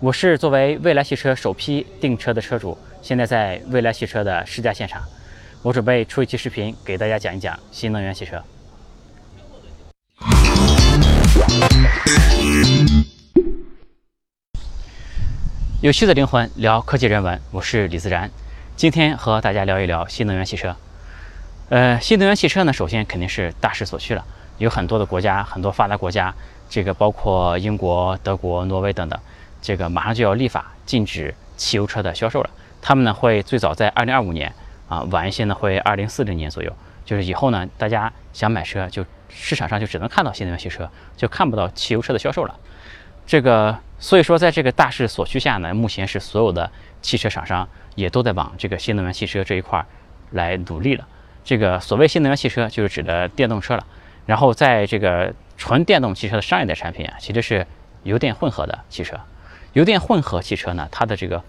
我是作为蔚来汽车首批订车的车主，现在在蔚来汽车的试驾现场，我准备出一期视频给大家讲一讲新能源汽车。有趣的灵魂聊科技人文，我是李自然，今天和大家聊一聊新能源汽车。呃，新能源汽车呢，首先肯定是大势所趋了，有很多的国家，很多发达国家，这个包括英国、德国、挪威等等。这个马上就要立法禁止汽油车的销售了，他们呢会最早在二零二五年啊，晚一些呢会二零四零年左右，就是以后呢大家想买车就市场上就只能看到新能源汽车，就看不到汽油车的销售了。这个所以说在这个大势所趋下呢，目前是所有的汽车厂商也都在往这个新能源汽车这一块来努力了。这个所谓新能源汽车就是指的电动车了，然后在这个纯电动汽车的上一代产品啊，其实是油电混合的汽车。油电混合汽车呢，它的这个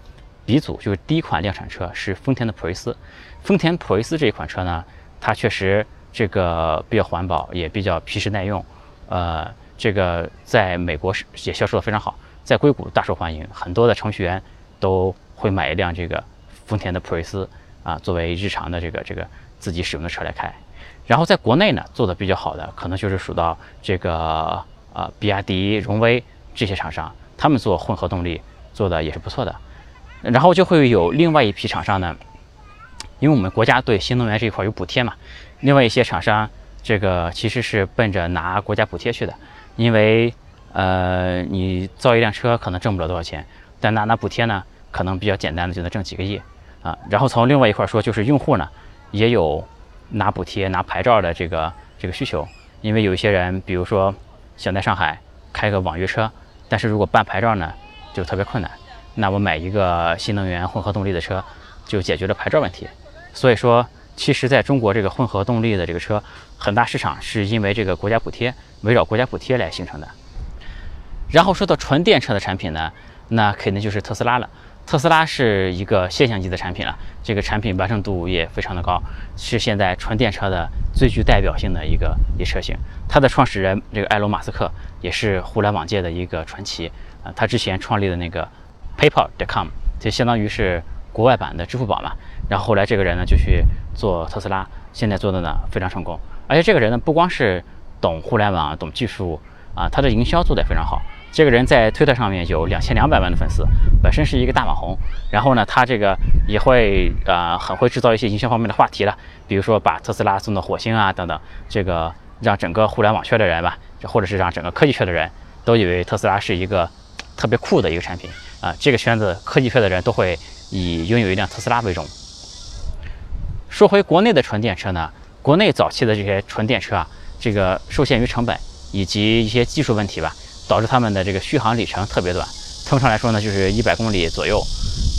鼻祖就是第一款量产车是丰田的普锐斯。丰田普锐斯这一款车呢，它确实这个比较环保，也比较皮实耐用。呃，这个在美国是也销售的非常好，在硅谷大受欢迎，很多的程序员都会买一辆这个丰田的普锐斯啊，作为日常的这个这个自己使用的车来开。然后在国内呢，做的比较好的可能就是数到这个呃比亚迪、荣威这些厂商。他们做混合动力做的也是不错的，然后就会有另外一批厂商呢，因为我们国家对新能源这一块有补贴嘛，另外一些厂商这个其实是奔着拿国家补贴去的，因为呃你造一辆车可能挣不了多少钱，但拿拿补贴呢，可能比较简单的就能挣几个亿啊。然后从另外一块说，就是用户呢也有拿补贴拿牌照的这个这个需求，因为有一些人比如说想在上海开个网约车。但是如果办牌照呢，就特别困难。那我买一个新能源混合动力的车，就解决了牌照问题。所以说，其实在中国这个混合动力的这个车，很大市场是因为这个国家补贴，围绕国家补贴来形成的。然后说到纯电车的产品呢，那肯定就是特斯拉了。特斯拉是一个现象级的产品了，这个产品完成度也非常的高，是现在纯电车的最具代表性的一个一车型。它的创始人这个埃隆·马斯克也是互联网界的一个传奇啊，他之前创立的那个 PayPal.com 就相当于是国外版的支付宝嘛。然后后来这个人呢就去做特斯拉，现在做的呢非常成功。而且这个人呢不光是懂互联网、懂技术啊，他的营销做得也非常好。这个人在推特上面有两千两百万的粉丝，本身是一个大网红。然后呢，他这个也会呃很会制造一些营销方面的话题了，比如说把特斯拉送到火星啊等等，这个让整个互联网圈的人吧，或者是让整个科技圈的人都以为特斯拉是一个特别酷的一个产品啊。这个圈子科技圈的人都会以拥有一辆特斯拉为荣。说回国内的纯电车呢，国内早期的这些纯电车啊，这个受限于成本以及一些技术问题吧。导致他们的这个续航里程特别短，通常来说呢，就是一百公里左右。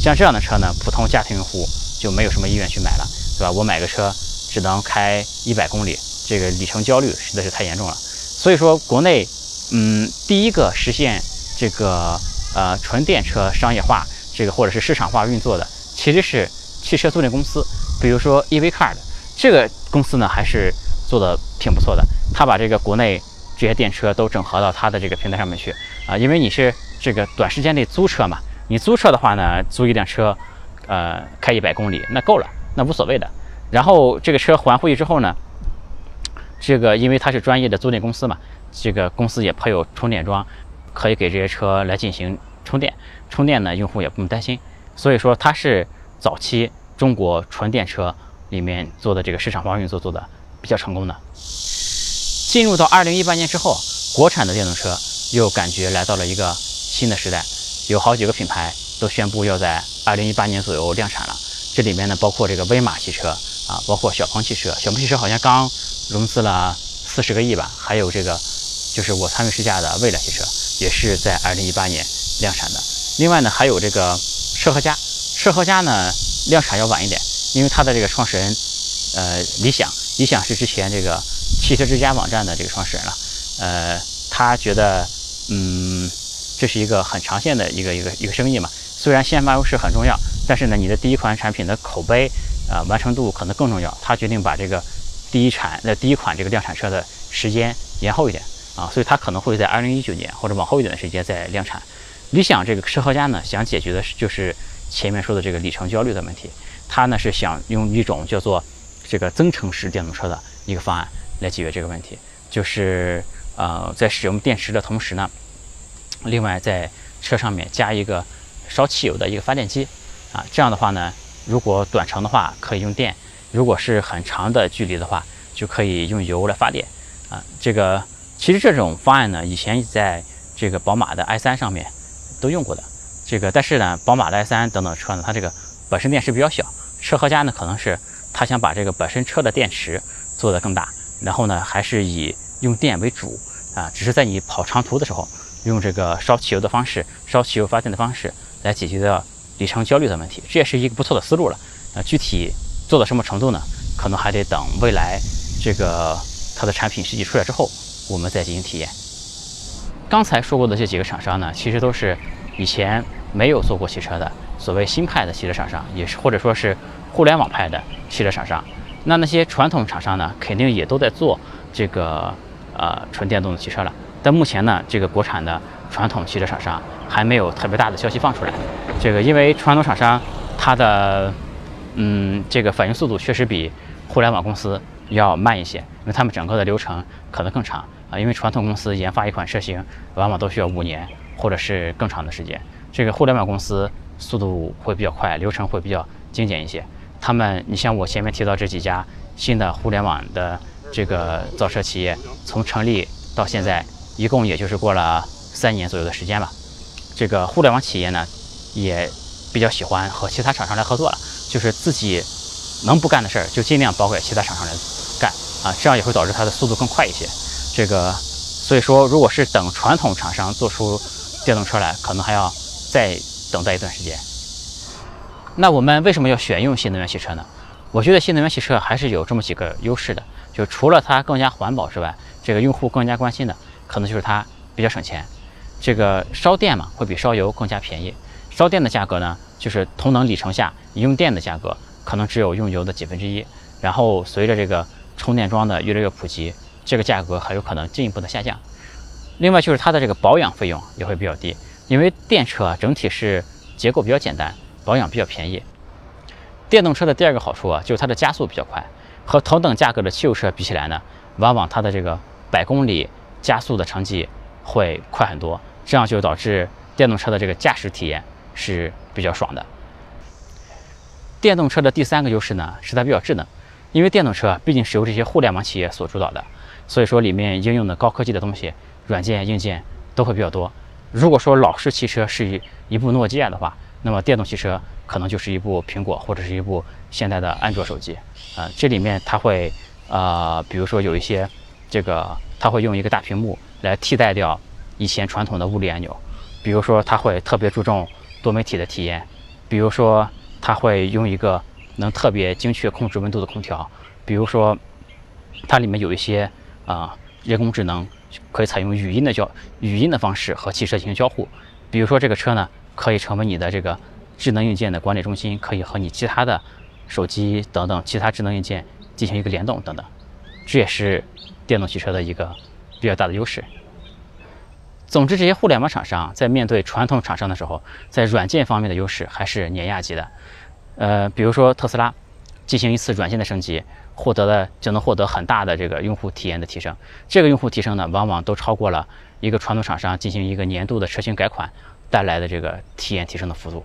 像这样的车呢，普通家庭用户就没有什么意愿去买了，对吧？我买个车只能开一百公里，这个里程焦虑实在是太严重了。所以说，国内，嗯，第一个实现这个呃纯电车商业化，这个或者是市场化运作的，其实是汽车租赁公司，比如说 EV Car 的这个公司呢，还是做的挺不错的。他把这个国内。这些电车都整合到他的这个平台上面去啊，因为你是这个短时间内租车嘛，你租车的话呢，租一辆车，呃，开一百公里那够了，那无所谓的。然后这个车还回去之后呢，这个因为它是专业的租赁公司嘛，这个公司也配有充电桩，可以给这些车来进行充电。充电呢，用户也不用担心。所以说它是早期中国纯电车里面做的这个市场化运作做的比较成功的。进入到二零一八年之后，国产的电动车又感觉来到了一个新的时代，有好几个品牌都宣布要在二零一八年左右量产了。这里面呢，包括这个威马汽车啊，包括小鹏汽车。小鹏汽车好像刚融资了四十个亿吧，还有这个就是我参与试驾的蔚来汽车，也是在二零一八年量产的。另外呢，还有这个车和家，车和家呢量产要晚一点，因为它的这个创始人呃理想，理想是之前这个。汽车之家网站的这个创始人了，呃，他觉得，嗯，这是一个很长线的一个一个一个生意嘛。虽然先发优势很重要，但是呢，你的第一款产品的口碑啊完成度可能更重要。他决定把这个第一产的第一款这个量产车的时间延后一点啊，所以它可能会在二零一九年或者往后一点的时间再量产。理想这个车合家呢，想解决的是就是前面说的这个里程焦虑的问题。它呢是想用一种叫做这个增程式电动车的一个方案来解决这个问题，就是呃在使用电池的同时呢，另外在车上面加一个烧汽油的一个发电机啊，这样的话呢，如果短程的话可以用电，如果是很长的距离的话，就可以用油来发电啊。这个其实这种方案呢，以前在这个宝马的 i3 上面都用过的。这个但是呢，宝马的 i3 等等车呢，它这个本身电池比较小。车和家呢，可能是他想把这个本身车的电池做得更大，然后呢，还是以用电为主啊，只是在你跑长途的时候，用这个烧汽油的方式，烧汽油发电的方式来解决掉里程焦虑的问题，这也是一个不错的思路了。啊，具体做到什么程度呢？可能还得等未来这个它的产品实际出来之后，我们再进行体验。刚才说过的这几个厂商呢，其实都是以前没有做过汽车的。所谓新派的汽车厂商，也是或者说是互联网派的汽车厂商，那那些传统厂商呢，肯定也都在做这个呃纯电动的汽车了。但目前呢，这个国产的传统汽车厂商还没有特别大的消息放出来。这个因为传统厂商它的嗯这个反应速度确实比互联网公司要慢一些，因为他们整个的流程可能更长啊。因为传统公司研发一款车型往往都需要五年或者是更长的时间，这个互联网公司。速度会比较快，流程会比较精简一些。他们，你像我前面提到这几家新的互联网的这个造车企业，从成立到现在，一共也就是过了三年左右的时间吧。这个互联网企业呢，也比较喜欢和其他厂商来合作了，就是自己能不干的事儿，就尽量包给其他厂商来干啊，这样也会导致它的速度更快一些。这个，所以说，如果是等传统厂商做出电动车来，可能还要再。等待一段时间。那我们为什么要选用新能源汽车呢？我觉得新能源汽车还是有这么几个优势的，就除了它更加环保之外，这个用户更加关心的，可能就是它比较省钱。这个烧电嘛，会比烧油更加便宜。烧电的价格呢，就是同等里程下，用电的价格可能只有用油的几分之一。然后随着这个充电桩的越来越普及，这个价格还有可能进一步的下降。另外就是它的这个保养费用也会比较低。因为电车整体是结构比较简单，保养比较便宜。电动车的第二个好处啊，就是它的加速比较快，和同等价格的汽油车比起来呢，往往它的这个百公里加速的成绩会快很多，这样就导致电动车的这个驾驶体验是比较爽的。电动车的第三个优势呢，是它比较智能，因为电动车毕竟是由这些互联网企业所主导的，所以说里面应用的高科技的东西，软件硬件都会比较多。如果说老式汽车是一部诺基亚的话，那么电动汽车可能就是一部苹果或者是一部现代的安卓手机。啊，这里面它会，呃，比如说有一些这个，它会用一个大屏幕来替代掉以前传统的物理按钮。比如说，它会特别注重多媒体的体验。比如说，它会用一个能特别精确控制温度的空调。比如说，它里面有一些啊人工智能。可以采用语音的交语音的方式和汽车进行交互，比如说这个车呢，可以成为你的这个智能硬件的管理中心，可以和你其他的手机等等其他智能硬件进行一个联动等等，这也是电动汽车的一个比较大的优势。总之，这些互联网厂商在面对传统厂商的时候，在软件方面的优势还是碾压级的。呃，比如说特斯拉进行一次软件的升级。获得的就能获得很大的这个用户体验的提升，这个用户提升呢，往往都超过了一个传统厂商进行一个年度的车型改款带来的这个体验提升的幅度。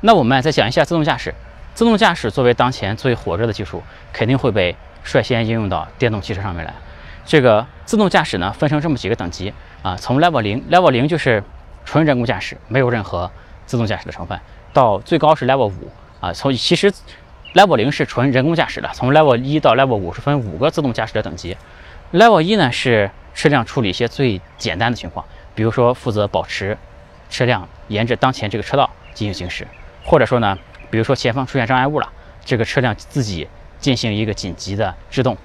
那我们再讲一下自动驾驶，自动驾驶作为当前最火热的技术，肯定会被率先应用到电动汽车上面来。这个自动驾驶呢，分成这么几个等级啊，从 Level 零，Level 零就是纯人工驾驶，没有任何自动驾驶的成分，到最高是 Level 五啊，从其实。Level 零是纯人工驾驶的，从 Level 一到 Level 五是分五个自动驾驶的等级。Level 一呢是车辆处理一些最简单的情况，比如说负责保持车辆沿着当前这个车道进行行驶，或者说呢，比如说前方出现障碍物了，这个车辆自己进行一个紧急的制动，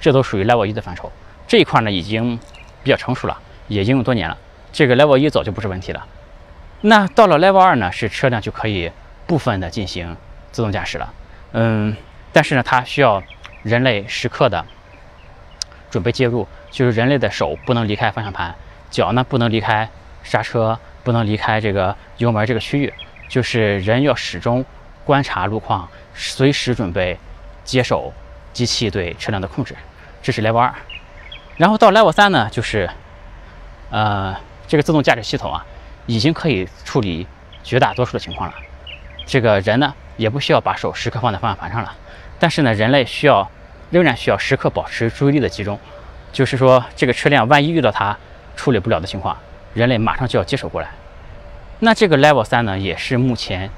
这都属于 Level 一的范畴。这一块呢已经比较成熟了，也应用多年了，这个 Level 一早就不是问题了。那到了 Level 二呢，是车辆就可以部分的进行自动驾驶了。嗯，但是呢，它需要人类时刻的准备介入，就是人类的手不能离开方向盘，脚呢不能离开刹车不能离开这个油门这个区域，就是人要始终观察路况，随时准备接手机器对车辆的控制。这是 Level 二，然后到 Level 三呢，就是呃这个自动驾驶系统啊，已经可以处理绝大多数的情况了。这个人呢，也不需要把手时刻放在方向盘上了，但是呢，人类需要仍然需要时刻保持注意力的集中，就是说这个车辆万一遇到它处理不了的情况。人类马上就要接手过来，那这个 Level 三呢，也是目前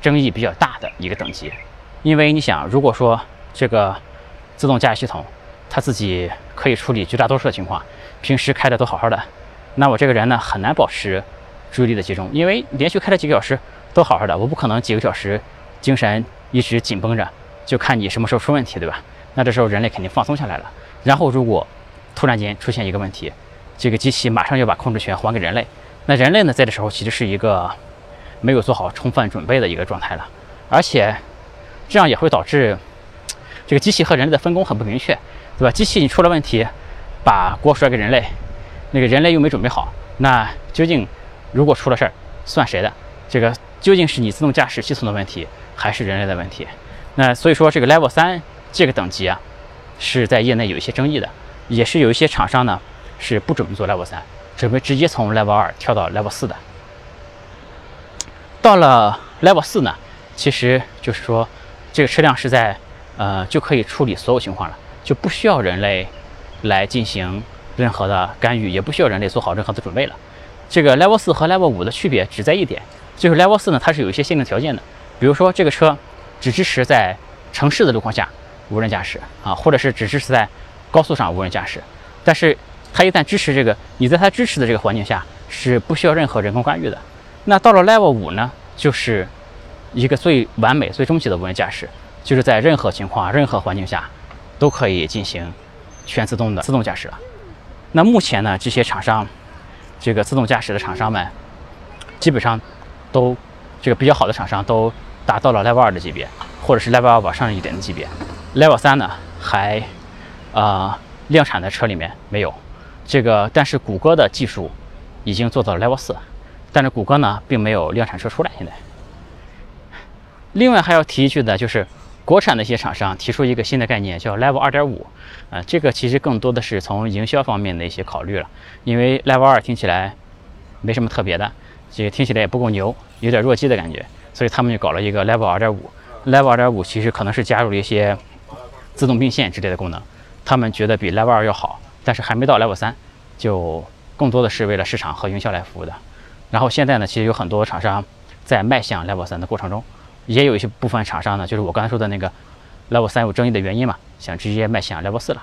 争议比较大的一个等级，因为你想，如果说这个自动驾驶系统他自己可以处理绝大多数的情况，平时开的都好好的，那我这个人呢很难保持注意力的集中，因为连续开了几个小时都好好的，我不可能几个小时精神一直紧绷着，就看你什么时候出问题，对吧？那这时候人类肯定放松下来了，然后如果突然间出现一个问题。这个机器马上要把控制权还给人类，那人类呢，在这时候其实是一个没有做好充分准备的一个状态了，而且这样也会导致这个机器和人类的分工很不明确，对吧？机器你出了问题，把锅甩给人类，那个人类又没准备好，那究竟如果出了事儿，算谁的？这个究竟是你自动驾驶系统的问题，还是人类的问题？那所以说，这个 Level 三这个等级啊，是在业内有一些争议的，也是有一些厂商呢。是不准备做 Level 三，准备直接从 Level 二跳到 Level 四的。到了 Level 四呢，其实就是说，这个车辆是在呃就可以处理所有情况了，就不需要人类来进行任何的干预，也不需要人类做好任何的准备了。这个 Level 四和 Level 五的区别只在一点，就是 Level 四呢，它是有一些限定条件的，比如说这个车只支持在城市的路况下无人驾驶啊，或者是只支持在高速上无人驾驶，但是。它一旦支持这个，你在它支持的这个环境下是不需要任何人工干预的。那到了 Level 五呢，就是一个最完美、最终极的无人驾驶，就是在任何情况、任何环境下都可以进行全自动的自动驾驶了。那目前呢，这些厂商，这个自动驾驶的厂商们，基本上都这个比较好的厂商都达到了 Level 二的级别，或者是 Level 二往上一点的级别。Level 三呢，还啊量产的车里面没有。这个，但是谷歌的技术已经做到了 Level 四，但是谷歌呢，并没有量产车出来。现在，另外还要提一句的，就是国产的一些厂商提出一个新的概念，叫 Level 二点五。啊，这个其实更多的是从营销方面的一些考虑了，因为 Level 二听起来没什么特别的，这个听起来也不够牛，有点弱鸡的感觉，所以他们就搞了一个 Level 二点五。Level 二点五其实可能是加入了一些自动并线之类的功能，他们觉得比 Level 二要好。但是还没到 Level 三，就更多的是为了市场和营销来服务的。然后现在呢，其实有很多厂商在迈向 Level 三的过程中，也有一些部分厂商呢，就是我刚才说的那个 Level 三有争议的原因嘛，想直接迈向 Level 四了。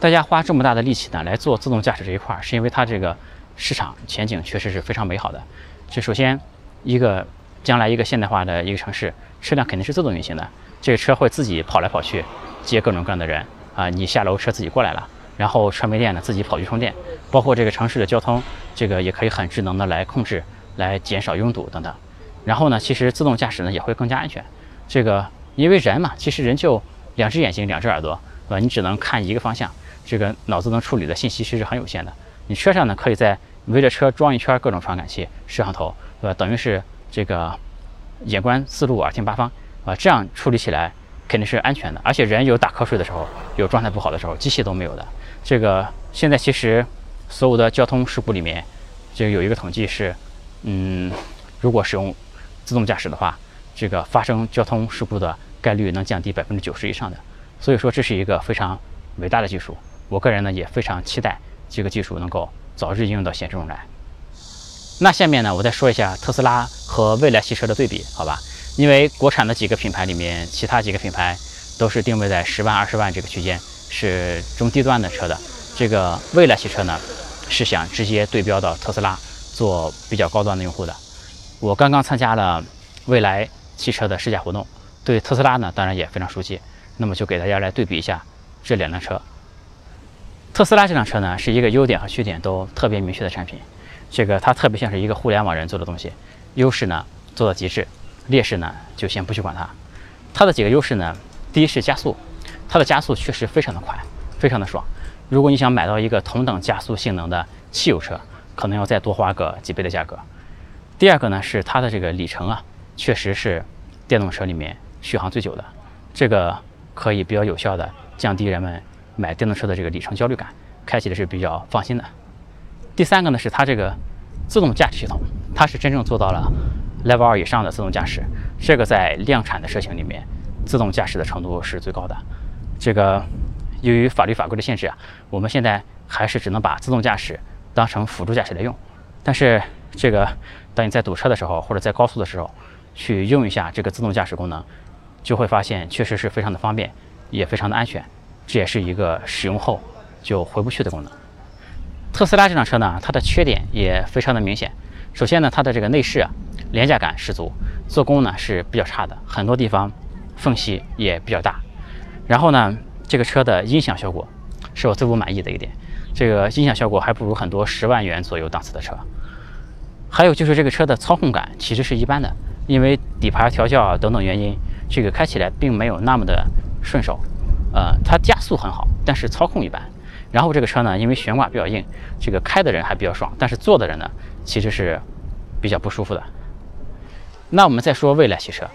大家花这么大的力气呢来做自动驾驶这一块，是因为它这个市场前景确实是非常美好的。就首先一个将来一个现代化的一个城市，车辆肯定是自动运行的，这个车会自己跑来跑去，接各种各样的人。啊，你下楼车自己过来了，然后车没电了，自己跑去充电。包括这个城市的交通，这个也可以很智能的来控制，来减少拥堵等等。然后呢，其实自动驾驶呢也会更加安全。这个因为人嘛，其实人就两只眼睛，两只耳朵，对吧？你只能看一个方向，这个脑子能处理的信息其实很有限的。你车上呢，可以在围着车装一圈各种传感器、摄像头，对吧？等于是这个眼观四路，耳听八方，啊，这样处理起来。肯定是安全的，而且人有打瞌睡的时候，有状态不好的时候，机器都没有的。这个现在其实所有的交通事故里面，就有一个统计是，嗯，如果使用自动驾驶的话，这个发生交通事故的概率能降低百分之九十以上的。所以说这是一个非常伟大的技术，我个人呢也非常期待这个技术能够早日应用到现实中来。那下面呢，我再说一下特斯拉和蔚来汽车的对比，好吧？因为国产的几个品牌里面，其他几个品牌都是定位在十万、二十万这个区间，是中低端的车的。这个蔚来汽车呢，是想直接对标到特斯拉，做比较高端的用户的。我刚刚参加了蔚来汽车的试驾活动，对特斯拉呢，当然也非常熟悉。那么就给大家来对比一下这两辆车。特斯拉这辆车呢，是一个优点和缺点都特别明确的产品。这个它特别像是一个互联网人做的东西，优势呢做到极致。劣势呢，就先不去管它。它的几个优势呢，第一是加速，它的加速确实非常的快，非常的爽。如果你想买到一个同等加速性能的汽油车，可能要再多花个几倍的价格。第二个呢是它的这个里程啊，确实是电动车里面续航最久的，这个可以比较有效的降低人们买电动车的这个里程焦虑感，开起来是比较放心的。第三个呢是它这个自动驾驶系统，它是真正做到了 Level 二以上的自动驾驶，这个在量产的车型里面，自动驾驶的程度是最高的。这个由于法律法规的限制啊，我们现在还是只能把自动驾驶当成辅助驾驶来用。但是这个当你在堵车的时候，或者在高速的时候，去用一下这个自动驾驶功能，就会发现确实是非常的方便，也非常的安全。这也是一个使用后就回不去的功能。特斯拉这辆车呢，它的缺点也非常的明显。首先呢，它的这个内饰啊，廉价感十足，做工呢是比较差的，很多地方缝隙也比较大。然后呢，这个车的音响效果是我最不满意的一点，这个音响效果还不如很多十万元左右档次的车。还有就是这个车的操控感其实是一般的，因为底盘调校等等原因，这个开起来并没有那么的顺手。呃，它加速很好，但是操控一般。然后这个车呢，因为悬挂比较硬，这个开的人还比较爽，但是坐的人呢，其实是比较不舒服的。那我们再说蔚来汽车，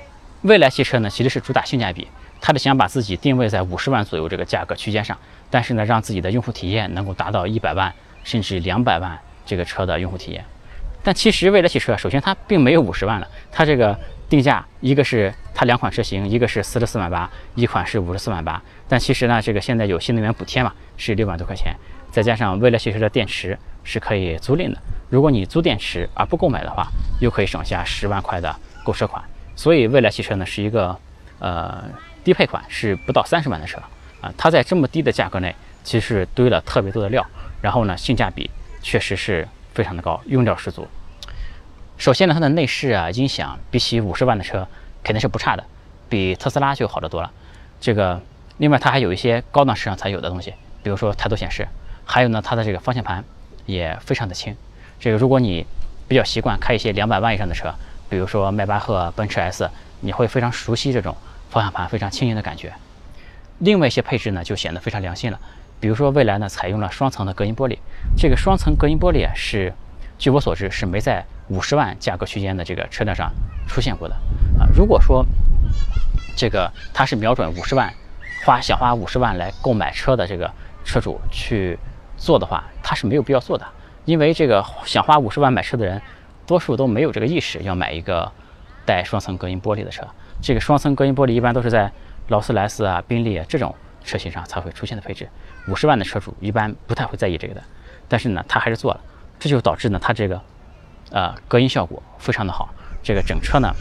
蔚来汽车呢，其实是主打性价比，它是想把自己定位在五十万左右这个价格区间上，但是呢，让自己的用户体验能够达到一百万甚至两百万这个车的用户体验。但其实蔚来汽车，首先它并没有五十万了，它这个。定价一个是它两款车型，一个是四十四万八，一款是五十四万八。但其实呢，这个现在有新能源补贴嘛，是六万多块钱，再加上蔚来汽车的电池是可以租赁的。如果你租电池而不购买的话，又可以省下十万块的购车款。所以蔚来汽车呢是一个呃低配款，是不到三十万的车啊。它在这么低的价格内，其实堆了特别多的料，然后呢性价比确实是非常的高，用料十足。首先呢，它的内饰啊、音响比起五十万的车肯定是不差的，比特斯拉就好得多了。这个，另外它还有一些高档市场才有的东西，比如说抬头显示，还有呢，它的这个方向盘也非常的轻。这个如果你比较习惯开一些两百万以上的车，比如说迈巴赫、奔驰 S，你会非常熟悉这种方向盘非常轻盈的感觉。另外一些配置呢，就显得非常良心了，比如说蔚来呢采用了双层的隔音玻璃，这个双层隔音玻璃啊是。据我所知，是没在五十万价格区间的这个车辆上出现过的啊。如果说这个他是瞄准五十万，花想花五十万来购买车的这个车主去做的话，他是没有必要做的，因为这个想花五十万买车的人，多数都没有这个意识要买一个带双层隔音玻璃的车。这个双层隔音玻璃一般都是在劳斯莱斯啊、宾利啊这种车型上才会出现的配置，五十万的车主一般不太会在意这个的。但是呢，他还是做了。这就导致呢，它这个，呃，隔音效果非常的好，这个整车呢，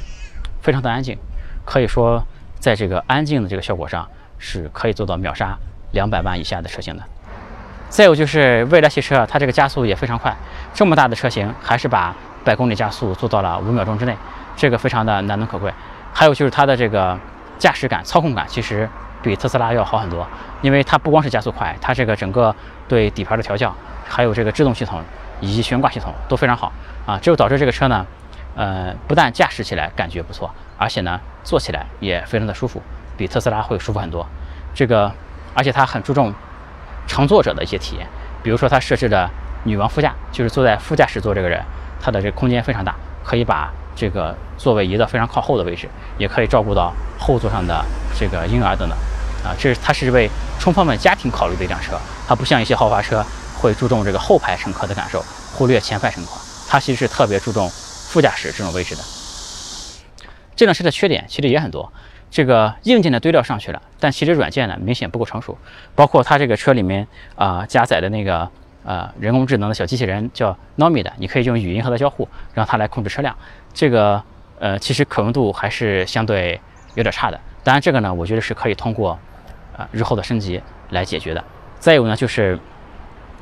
非常的安静，可以说在这个安静的这个效果上是可以做到秒杀两百万以下的车型的。再有就是蔚来汽车，它这个加速也非常快，这么大的车型还是把百公里加速做到了五秒钟之内，这个非常的难能可贵。还有就是它的这个驾驶感、操控感，其实比特斯拉要好很多，因为它不光是加速快，它这个整个对底盘的调教，还有这个制动系统。以及悬挂系统都非常好啊，这就导致这个车呢，呃，不但驾驶起来感觉不错，而且呢，坐起来也非常的舒服，比特斯拉会舒服很多。这个，而且它很注重乘坐者的一些体验，比如说它设置的女王副驾，就是坐在副驾驶座这个人，他的这空间非常大，可以把这个座位移到非常靠后的位置，也可以照顾到后座上的这个婴儿等等。啊，这是它是为充分为家庭考虑的一辆车，它不像一些豪华车。会注重这个后排乘客的感受，忽略前排乘客。它其实是特别注重副驾驶这种位置的。这辆车的缺点其实也很多，这个硬件的堆料上去了，但其实软件呢明显不够成熟。包括它这个车里面啊加载的那个呃人工智能的小机器人叫 Nomi 的，你可以用语音和它交互，让它来控制车辆。这个呃其实可用度还是相对有点差的。当然这个呢，我觉得是可以通过日后的升级来解决的。再有呢就是。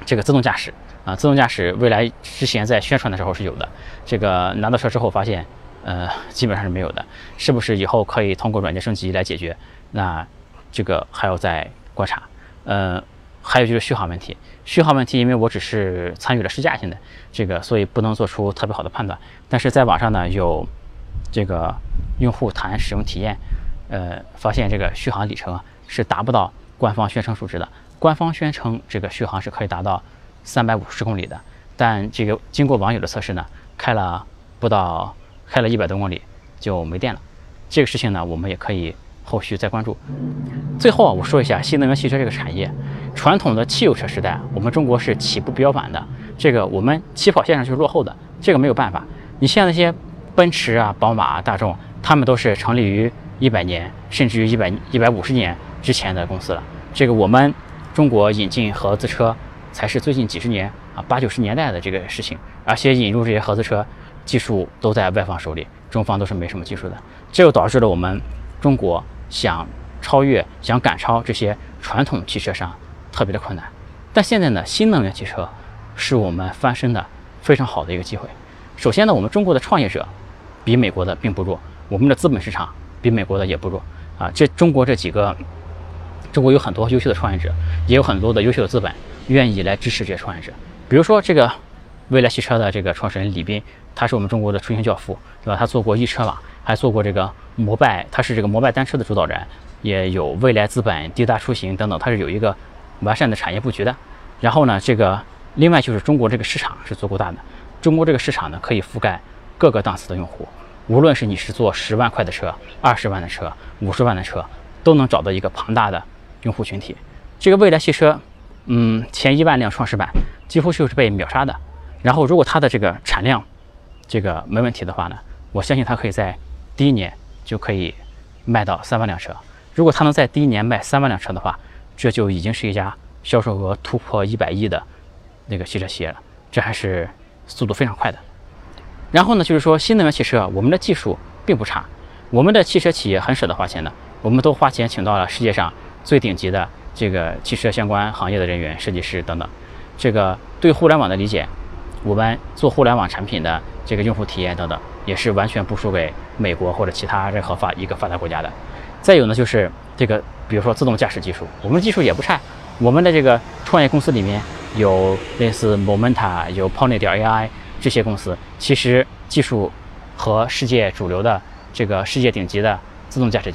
这个自动驾驶啊，自动驾驶未来之前在宣传的时候是有的，这个拿到车之后发现，呃，基本上是没有的。是不是以后可以通过软件升级来解决？那这个还要再观察。呃，还有就是续航问题，续航问题，因为我只是参与了试驾，现在这个所以不能做出特别好的判断。但是在网上呢，有这个用户谈使用体验，呃，发现这个续航里程啊是达不到官方宣称数值的。官方宣称这个续航是可以达到三百五十公里的，但这个经过网友的测试呢，开了不到开了一百多公里就没电了。这个事情呢，我们也可以后续再关注。最后啊，我说一下新能源汽车这个产业，传统的汽油车时代，我们中国是起步比较晚的，这个我们起跑线上是落后的，这个没有办法。你像那些奔驰啊、宝马、大众，他们都是成立于一百年，甚至于一百一百五十年之前的公司了。这个我们中国引进合资车，才是最近几十年啊八九十年代的这个事情，而且引入这些合资车，技术都在外方手里，中方都是没什么技术的。这又导致了我们中国想超越、想赶超这些传统汽车商特别的困难。但现在呢，新能源汽车是我们翻身的非常好的一个机会。首先呢，我们中国的创业者比美国的并不弱，我们的资本市场比美国的也不弱啊。这中国这几个，中国有很多优秀的创业者，也有很多的优秀的资本愿意来支持这些创业者。比如说这个未来汽车的这个创始人李斌，他是我们中国的出行教父，对吧？他做过易车网。还做过这个摩拜，他是这个摩拜单车的主导人，也有未来资本、滴答出行等等，他是有一个完善的产业布局的。然后呢，这个另外就是中国这个市场是足够大的，中国这个市场呢可以覆盖各个档次的用户，无论是你是做十万块的车、二十万的车、五十万的车，都能找到一个庞大的用户群体。这个未来汽车，嗯，前一万辆创始版几乎就是被秒杀的。然后如果它的这个产量这个没问题的话呢，我相信它可以在第一年就可以卖到三万辆车。如果它能在第一年卖三万辆车的话，这就已经是一家销售额突破一百亿的那个汽车企业了。这还是速度非常快的。然后呢，就是说新能源汽车，我们的技术并不差，我们的汽车企业很舍得花钱的，我们都花钱请到了世界上最顶级的这个汽车相关行业的人员、设计师等等。这个对互联网的理解，我们做互联网产品的这个用户体验等等。也是完全不输给美国或者其他任何发一个发达国家的。再有呢，就是这个，比如说自动驾驶技术，我们技术也不差。我们的这个创业公司里面有类似 Momenta、有 Pony 点 AI 这些公司，其实技术和世界主流的这个世界顶级的自动驾驶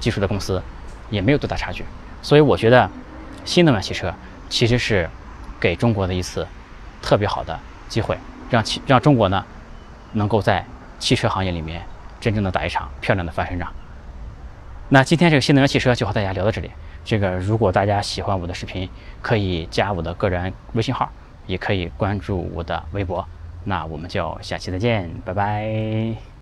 技术的公司也没有多大差距。所以我觉得新能源汽车其实是给中国的一次特别好的机会，让其让中国呢。能够在汽车行业里面真正的打一场漂亮的翻身仗。那今天这个新能源汽车就和大家聊到这里。这个如果大家喜欢我的视频，可以加我的个人微信号，也可以关注我的微博。那我们就下期再见，拜拜。